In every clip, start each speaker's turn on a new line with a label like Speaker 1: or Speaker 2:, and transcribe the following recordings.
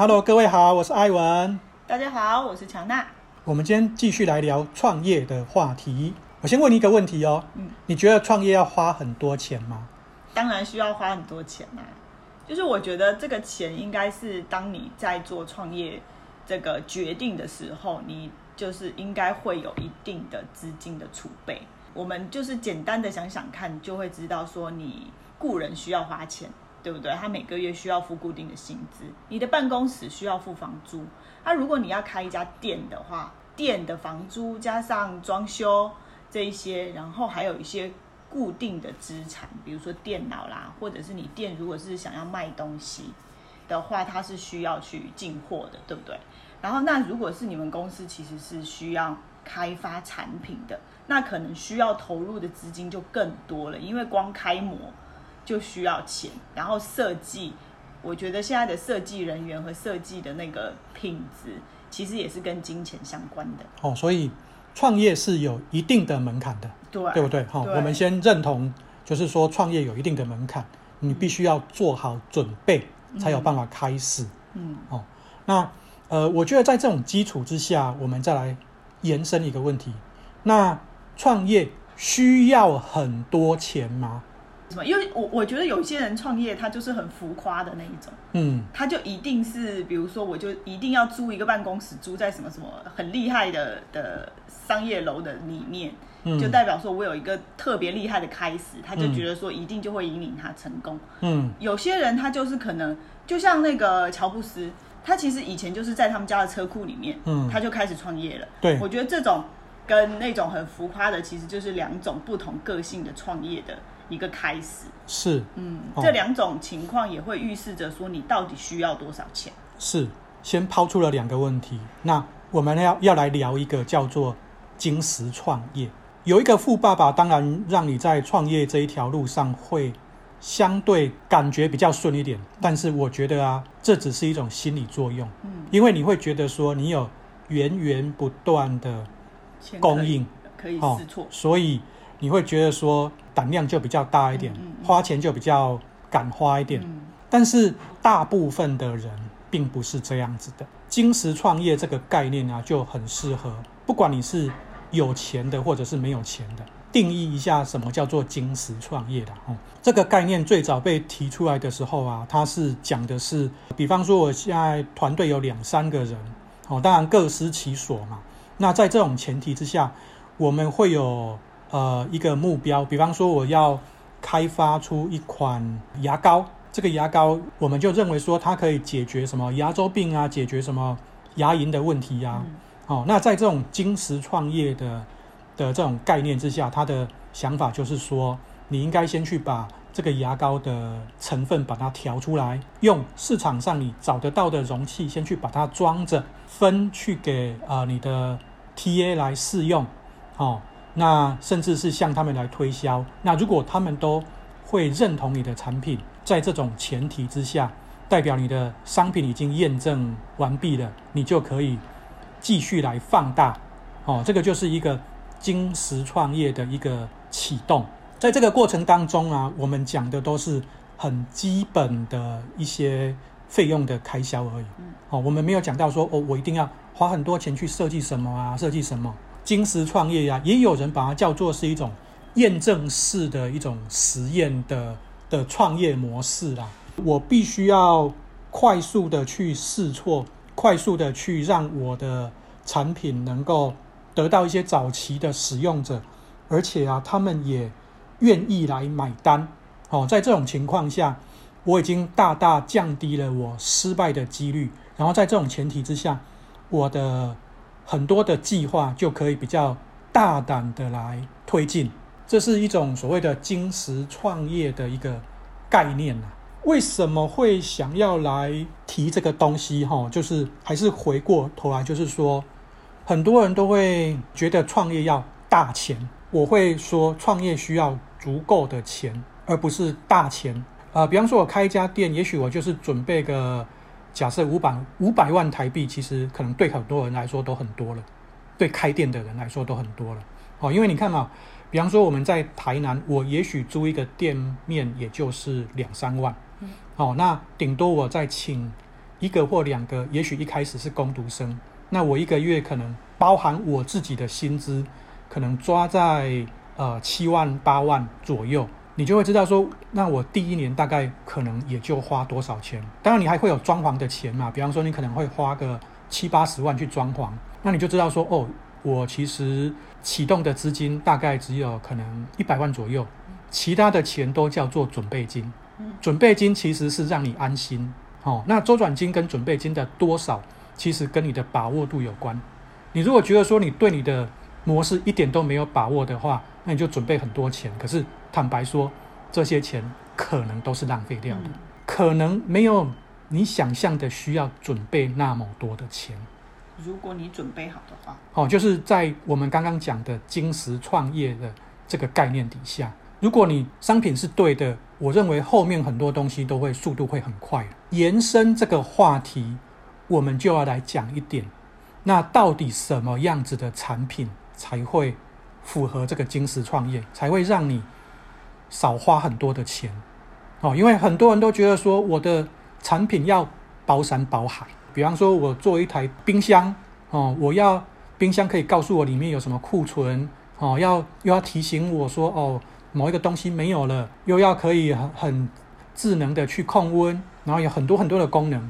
Speaker 1: Hello，各位好，我是艾文。
Speaker 2: 大家好，我是乔娜。
Speaker 1: 我们今天继续来聊创业的话题。我先问你一个问题哦，嗯，你觉得创业要花很多钱吗？
Speaker 2: 当然需要花很多钱啊。就是我觉得这个钱应该是当你在做创业这个决定的时候，你就是应该会有一定的资金的储备。我们就是简单的想想看，就会知道说你雇人需要花钱。对不对？他每个月需要付固定的薪资，你的办公室需要付房租。那、如果你要开一家店的话，店的房租加上装修这一些，然后还有一些固定的资产，比如说电脑啦，或者是你店如果是想要卖东西的话，它是需要去进货的，对不对？然后那如果是你们公司其实是需要开发产品的，那可能需要投入的资金就更多了，因为光开模。就需要钱，然后设计，我觉得现在的设计人员和设计的那个品质，其实也是跟金钱相关的。
Speaker 1: 哦，所以创业是有一定的门槛的，
Speaker 2: 对，
Speaker 1: 对不对？好，我们先认同，就是说创业有一定的门槛，你必须要做好准备，才有办法开始。嗯，哦，那呃，我觉得在这种基础之下，我们再来延伸一个问题：那创业需要很多钱吗？
Speaker 2: 什么？因为我我觉得有些人创业，他就是很浮夸的那一种，嗯，他就一定是，比如说，我就一定要租一个办公室，租在什么什么很厉害的的商业楼的里面，嗯，就代表说我有一个特别厉害的开始，他就觉得说一定就会引领他成功，嗯，有些人他就是可能就像那个乔布斯，他其实以前就是在他们家的车库里面，嗯，他就开始创业了，
Speaker 1: 对，
Speaker 2: 我觉得这种跟那种很浮夸的，其实就是两种不同个性的创业的。一个开始
Speaker 1: 是，
Speaker 2: 嗯，这两种情况也会预示着说你到底需要多少钱。
Speaker 1: 是，先抛出了两个问题，那我们要要来聊一个叫做金石创业。有一个富爸爸，当然让你在创业这一条路上会相对感觉比较顺一点，但是我觉得啊，这只是一种心理作用，嗯，因为你会觉得说你有源源不断的供应，
Speaker 2: 可以试错，
Speaker 1: 所以。你会觉得说胆量就比较大一点，花钱就比较敢花一点，嗯、但是大部分的人并不是这样子的。金石创业这个概念啊，就很适合，不管你是有钱的或者是没有钱的，定义一下什么叫做金石创业的哦。这个概念最早被提出来的时候啊，它是讲的是，比方说我现在团队有两三个人，哦，当然各司其所嘛。那在这种前提之下，我们会有。呃，一个目标，比方说我要开发出一款牙膏，这个牙膏我们就认为说它可以解决什么牙周病啊，解决什么牙龈的问题呀、啊。嗯、哦，那在这种金石创业的的这种概念之下，他的想法就是说，你应该先去把这个牙膏的成分把它调出来，用市场上你找得到的容器先去把它装着，分去给啊、呃、你的 TA 来试用，哦。那甚至是向他们来推销。那如果他们都会认同你的产品，在这种前提之下，代表你的商品已经验证完毕了，你就可以继续来放大。哦，这个就是一个金石创业的一个启动。在这个过程当中啊，我们讲的都是很基本的一些费用的开销而已。哦，我们没有讲到说哦，我一定要花很多钱去设计什么啊，设计什么。金石创业呀，也有人把它叫做是一种验证式的一种实验的的创业模式啦。我必须要快速的去试错，快速的去让我的产品能够得到一些早期的使用者，而且啊，他们也愿意来买单。哦，在这种情况下，我已经大大降低了我失败的几率。然后在这种前提之下，我的。很多的计划就可以比较大胆的来推进，这是一种所谓的金石创业的一个概念啊。为什么会想要来提这个东西？哈，就是还是回过头来，就是说，很多人都会觉得创业要大钱，我会说创业需要足够的钱，而不是大钱啊。呃，比方说，我开一家店，也许我就是准备个。假设五百五百万台币，其实可能对很多人来说都很多了，对开店的人来说都很多了。哦，因为你看嘛，比方说我们在台南，我也许租一个店面也就是两三万。哦，那顶多我再请一个或两个，也许一开始是工读生，那我一个月可能包含我自己的薪资，可能抓在呃七万八万左右，你就会知道说，那我第一年大概可能也就花多少钱。当然你还会有装潢的钱嘛，比方说你可能会花个七八十万去装潢，那你就知道说，哦，我其实启动的资金大概只有可能一百万左右，其他的钱都叫做准备金。准备金其实是让你安心。哦，那周转金跟准备金的多少，其实跟你的把握度有关。你如果觉得说你对你的模式一点都没有把握的话，那你就准备很多钱。可是坦白说，这些钱可能都是浪费掉的，嗯、可能没有你想象的需要准备那么多的钱。
Speaker 2: 如果你准备好的话，
Speaker 1: 哦，就是在我们刚刚讲的金石创业的这个概念底下，如果你商品是对的。我认为后面很多东西都会速度会很快。延伸这个话题，我们就要来讲一点，那到底什么样子的产品才会符合这个金石创业，才会让你少花很多的钱？哦，因为很多人都觉得说我的产品要包山包海，比方说我做一台冰箱，哦，我要冰箱可以告诉我里面有什么库存，哦，要又要提醒我说哦。某一个东西没有了，又要可以很很智能的去控温，然后有很多很多的功能，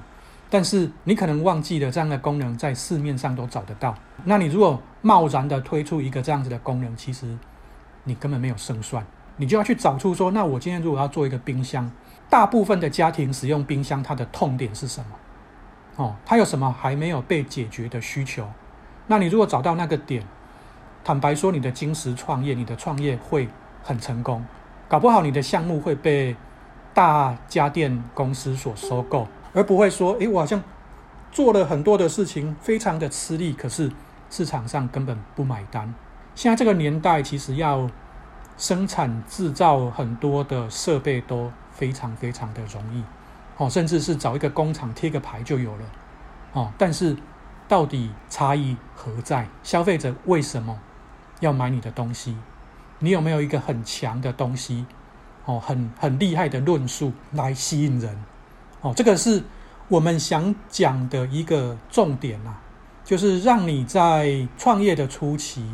Speaker 1: 但是你可能忘记了这样的功能在市面上都找得到。那你如果贸然的推出一个这样子的功能，其实你根本没有胜算。你就要去找出说，那我今天如果要做一个冰箱，大部分的家庭使用冰箱，它的痛点是什么？哦，它有什么还没有被解决的需求？那你如果找到那个点，坦白说，你的金石创业，你的创业会。很成功，搞不好你的项目会被大家电公司所收购，而不会说，诶，我好像做了很多的事情，非常的吃力，可是市场上根本不买单。现在这个年代，其实要生产制造很多的设备都非常非常的容易，哦，甚至是找一个工厂贴个牌就有了，哦，但是到底差异何在？消费者为什么要买你的东西？你有没有一个很强的东西，哦，很很厉害的论述来吸引人，哦，这个是我们想讲的一个重点啊，就是让你在创业的初期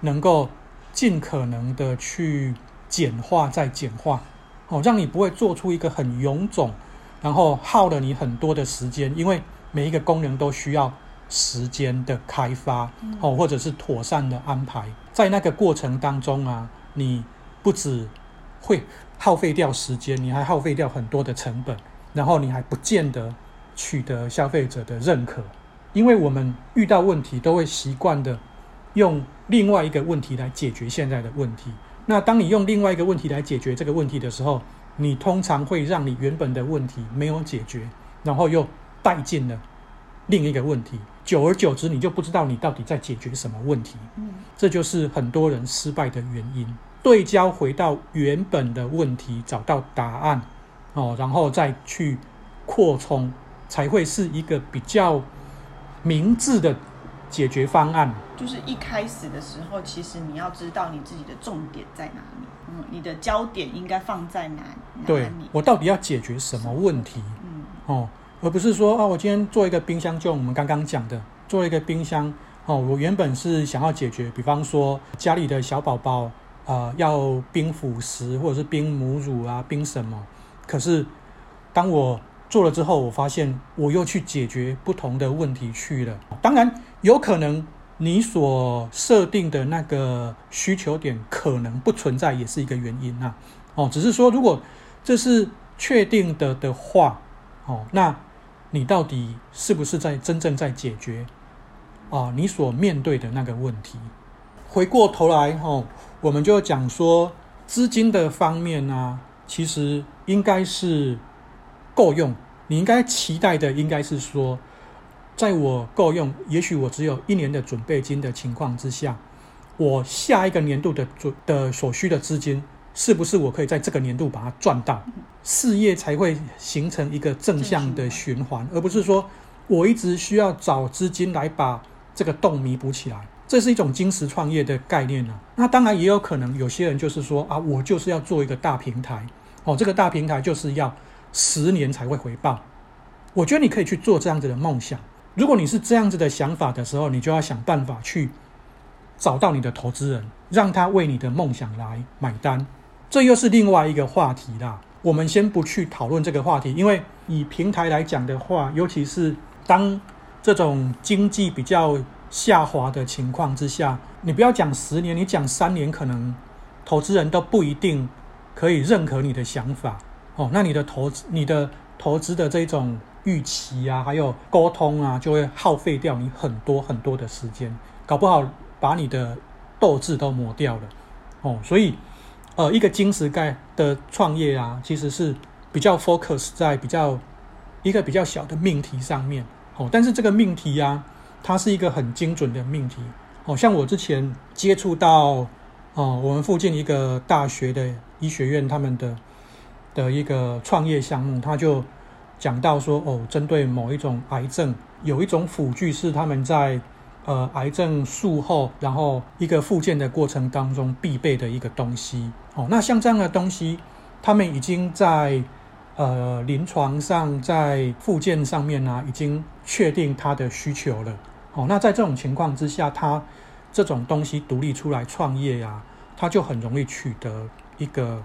Speaker 1: 能够尽可能的去简化再简化，哦，让你不会做出一个很臃肿，然后耗了你很多的时间，因为每一个功能都需要时间的开发，哦，或者是妥善的安排。在那个过程当中啊，你不止会耗费掉时间，你还耗费掉很多的成本，然后你还不见得取得消费者的认可，因为我们遇到问题都会习惯的用另外一个问题来解决现在的问题。那当你用另外一个问题来解决这个问题的时候，你通常会让你原本的问题没有解决，然后又带进了另一个问题。久而久之，你就不知道你到底在解决什么问题。嗯，这就是很多人失败的原因。对焦回到原本的问题，找到答案，哦，然后再去扩充，才会是一个比较明智的解决方案。
Speaker 2: 就是一开始的时候，其实你要知道你自己的重点在哪里，嗯，你的焦点应该放在哪里？
Speaker 1: 对，我到底要解决什么问题？嗯，哦。而不是说啊，我今天做一个冰箱，就我们刚刚讲的，做一个冰箱哦。我原本是想要解决，比方说家里的小宝宝啊，要冰辅食或者是冰母乳啊，冰什么。可是当我做了之后，我发现我又去解决不同的问题去了。当然，有可能你所设定的那个需求点可能不存在，也是一个原因啊。哦，只是说如果这是确定的的话，哦，那。你到底是不是在真正在解决啊？你所面对的那个问题。回过头来哦，我们就讲说资金的方面呢，其实应该是够用。你应该期待的应该是说，在我够用，也许我只有一年的准备金的情况之下，我下一个年度的准的所需的资金。是不是我可以在这个年度把它赚到，事业才会形成一个正向的循环，而不是说我一直需要找资金来把这个洞弥补起来。这是一种金石创业的概念呢。那当然也有可能有些人就是说啊，我就是要做一个大平台哦，这个大平台就是要十年才会回报我觉得你可以去做这样子的梦想。如果你是这样子的想法的时候，你就要想办法去找到你的投资人，让他为你的梦想来买单。这又是另外一个话题啦。我们先不去讨论这个话题，因为以平台来讲的话，尤其是当这种经济比较下滑的情况之下，你不要讲十年，你讲三年，可能投资人都不一定可以认可你的想法哦。那你的投资、你的投资的这种预期啊，还有沟通啊，就会耗费掉你很多很多的时间，搞不好把你的斗志都磨掉了哦。所以。呃，一个金石盖的创业啊，其实是比较 focus 在比较一个比较小的命题上面哦。但是这个命题啊，它是一个很精准的命题哦。像我之前接触到哦，我们附近一个大学的医学院他们的的一个创业项目，他就讲到说哦，针对某一种癌症，有一种辅具是他们在。呃，癌症术后，然后一个复健的过程当中必备的一个东西哦。那像这样的东西，他们已经在呃临床上，在复健上面呢、啊，已经确定它的需求了。哦，那在这种情况之下，他这种东西独立出来创业呀、啊，他就很容易取得一个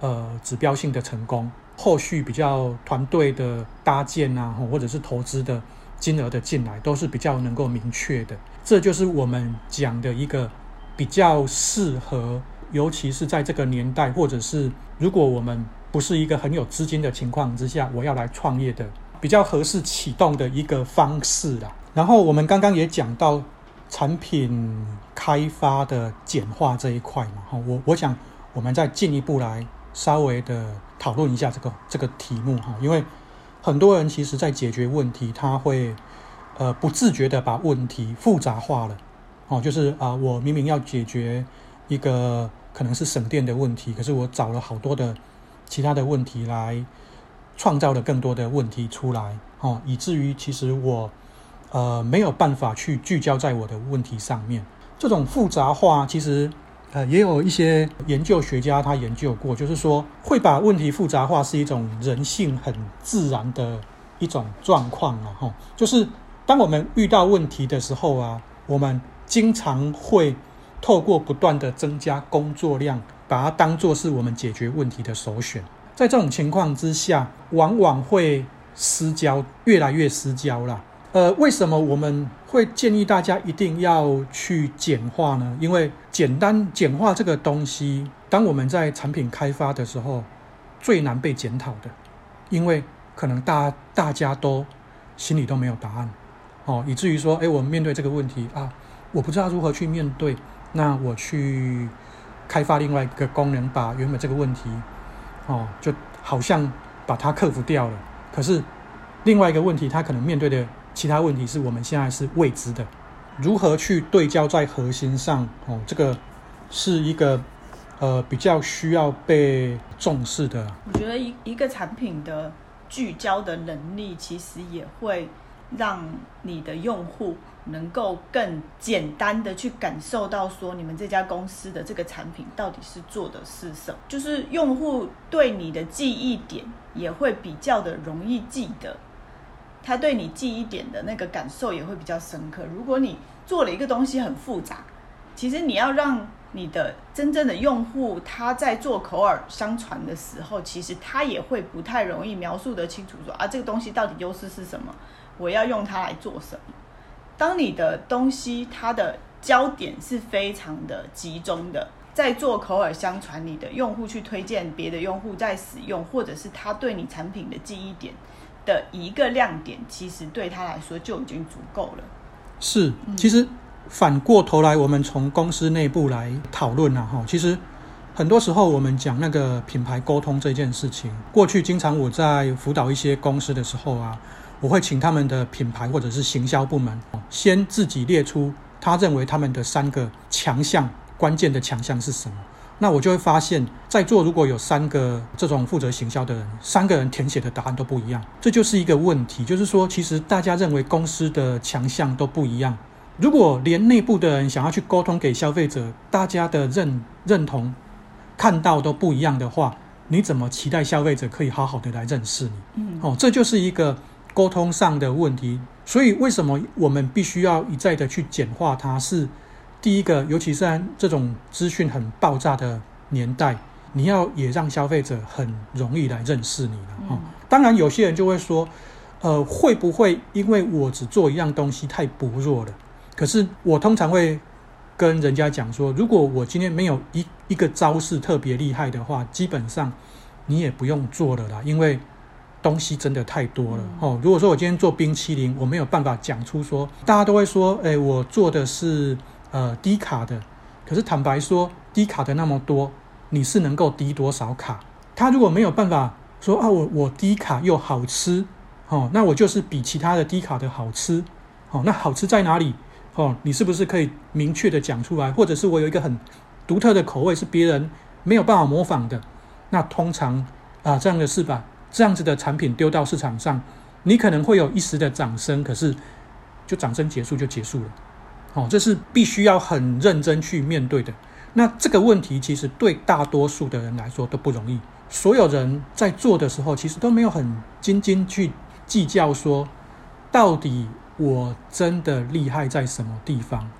Speaker 1: 呃指标性的成功。后续比较团队的搭建啊，或者是投资的。金额的进来都是比较能够明确的，这就是我们讲的一个比较适合，尤其是在这个年代，或者是如果我们不是一个很有资金的情况之下，我要来创业的比较合适启动的一个方式啦。然后我们刚刚也讲到产品开发的简化这一块嘛，哈，我我想我们再进一步来稍微的讨论一下这个这个题目哈，因为。很多人其实，在解决问题，他会，呃，不自觉地把问题复杂化了，哦，就是啊、我明明要解决一个可能是省电的问题，可是我找了好多的其他的问题来创造了更多的问题出来，哦，以至于其实我，呃，没有办法去聚焦在我的问题上面。这种复杂化，其实。呃，也有一些研究学家他研究过，就是说会把问题复杂化是一种人性很自然的一种状况了哈。就是当我们遇到问题的时候啊，我们经常会透过不断的增加工作量，把它当作是我们解决问题的首选。在这种情况之下，往往会失焦，越来越失焦了。呃，为什么我们会建议大家一定要去简化呢？因为简单简化这个东西，当我们在产品开发的时候，最难被检讨的，因为可能大大家都心里都没有答案，哦，以至于说，哎，我们面对这个问题啊，我不知道如何去面对，那我去开发另外一个功能，把原本这个问题，哦，就好像把它克服掉了。可是另外一个问题，它可能面对的。其他问题是我们现在是未知的，如何去对焦在核心上？哦，这个是一个呃比较需要被重视的。
Speaker 2: 我觉得一一个产品的聚焦的能力，其实也会让你的用户能够更简单的去感受到说，你们这家公司的这个产品到底是做的是什么。就是用户对你的记忆点也会比较的容易记得。他对你记忆点的那个感受也会比较深刻。如果你做了一个东西很复杂，其实你要让你的真正的用户他在做口耳相传的时候，其实他也会不太容易描述得清楚说，啊，这个东西到底优势是什么，我要用它来做什么。当你的东西它的焦点是非常的集中的，在做口耳相传，你的用户去推荐别的用户在使用，或者是他对你产品的记忆点。的一个亮点，其实对他来说就已经足够了。
Speaker 1: 是，其实反过头来，我们从公司内部来讨论啊，哈，其实很多时候我们讲那个品牌沟通这件事情，过去经常我在辅导一些公司的时候啊，我会请他们的品牌或者是行销部门先自己列出他认为他们的三个强项，关键的强项是什么。那我就会发现，在座如果有三个这种负责行销的人，三个人填写的答案都不一样，这就是一个问题。就是说，其实大家认为公司的强项都不一样。如果连内部的人想要去沟通给消费者，大家的认认同看到都不一样的话，你怎么期待消费者可以好好的来认识你？嗯，哦，这就是一个沟通上的问题。所以为什么我们必须要一再的去简化它？是第一个，尤其是在这种资讯很爆炸的年代，你要也让消费者很容易来认识你了哈。当然，有些人就会说，呃，会不会因为我只做一样东西太薄弱了？可是我通常会跟人家讲说，如果我今天没有一一个招式特别厉害的话，基本上你也不用做了啦，因为东西真的太多了哦。如果说我今天做冰淇淋，我没有办法讲出说，大家都会说，哎，我做的是呃低卡的。可是坦白说，低卡的那么多，你是能够低多少卡？他如果没有办法说啊，我我低卡又好吃，哦，那我就是比其他的低卡的好吃，哦，那好吃在哪里？哦，你是不是可以明确的讲出来？或者是我有一个很独特的口味，是别人没有办法模仿的？那通常啊，这样的是吧？这样子的产品丢到市场上，你可能会有一时的掌声，可是就掌声结束就结束了。哦，这是必须要很认真去面对的。那这个问题其实对大多数的人来说都不容易。所有人在做的时候，其实都没有很斤斤去计较说到底。我真的厉害在什么地方？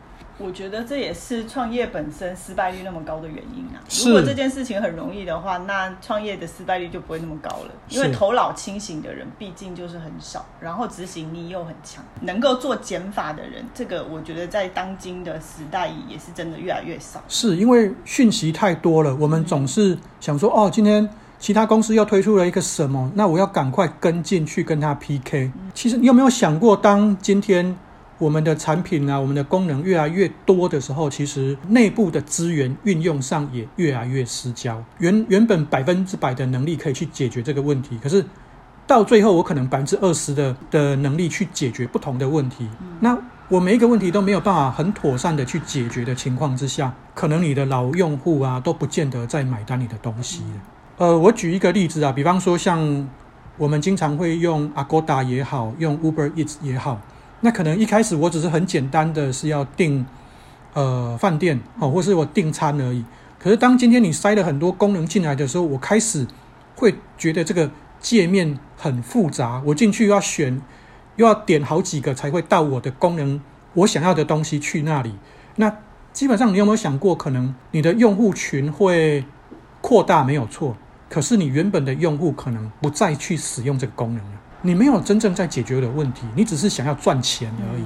Speaker 2: 我觉得这也是创业本身失败率那么高的原因啊。如果这件事情很容易的话，那创业的失败率就不会那么高了。因为头脑清醒的人毕竟就是很少，然后执行力又很强，能够做减法的人，这个我觉得在当今的时代也是真的越来越少。
Speaker 1: 是因为讯息太多了，我们总是想说，哦，今天。其他公司又推出了一个什么？那我要赶快跟进去跟他 PK。其实你有没有想过，当今天我们的产品啊，我们的功能越来越多的时候，其实内部的资源运用上也越来越失焦。原原本百分之百的能力可以去解决这个问题，可是到最后我可能百分之二十的的能力去解决不同的问题。那我每一个问题都没有办法很妥善的去解决的情况之下，可能你的老用户啊都不见得在买单你的东西了。呃，我举一个例子啊，比方说像我们经常会用 Agoda 也好，用 Uber Eats 也好，那可能一开始我只是很简单的是要订呃饭店哦，或是我订餐而已。可是当今天你塞了很多功能进来的时候，我开始会觉得这个界面很复杂，我进去要选，又要点好几个才会到我的功能，我想要的东西去那里。那基本上你有没有想过，可能你的用户群会扩大没有错？可是你原本的用户可能不再去使用这个功能了，你没有真正在解决的问题，你只是想要赚钱而已。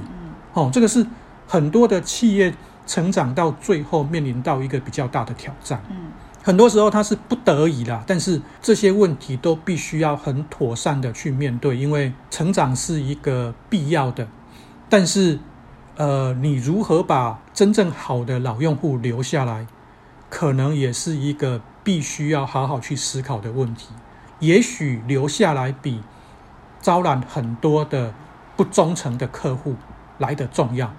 Speaker 1: 哦，这个是很多的企业成长到最后面临到一个比较大的挑战。嗯，很多时候它是不得已啦，但是这些问题都必须要很妥善的去面对，因为成长是一个必要的。但是，呃，你如何把真正好的老用户留下来，可能也是一个。必须要好好去思考的问题，也许留下来比招揽很多的不忠诚的客户来的重要。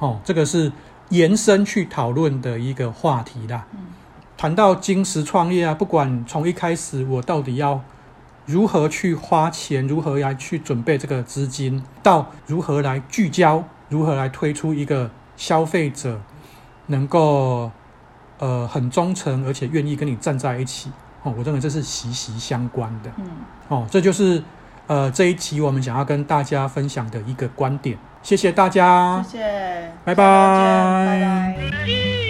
Speaker 1: 哦，这个是延伸去讨论的一个话题啦。嗯，谈到金石创业啊，不管从一开始我到底要如何去花钱，如何来去准备这个资金，到如何来聚焦，如何来推出一个消费者能够。呃，很忠诚，而且愿意跟你站在一起，哦，我认为这是息息相关的。嗯，哦，这就是呃这一期我们想要跟大家分享的一个观点。谢谢大家，
Speaker 2: 谢谢，
Speaker 1: 拜拜，拜拜。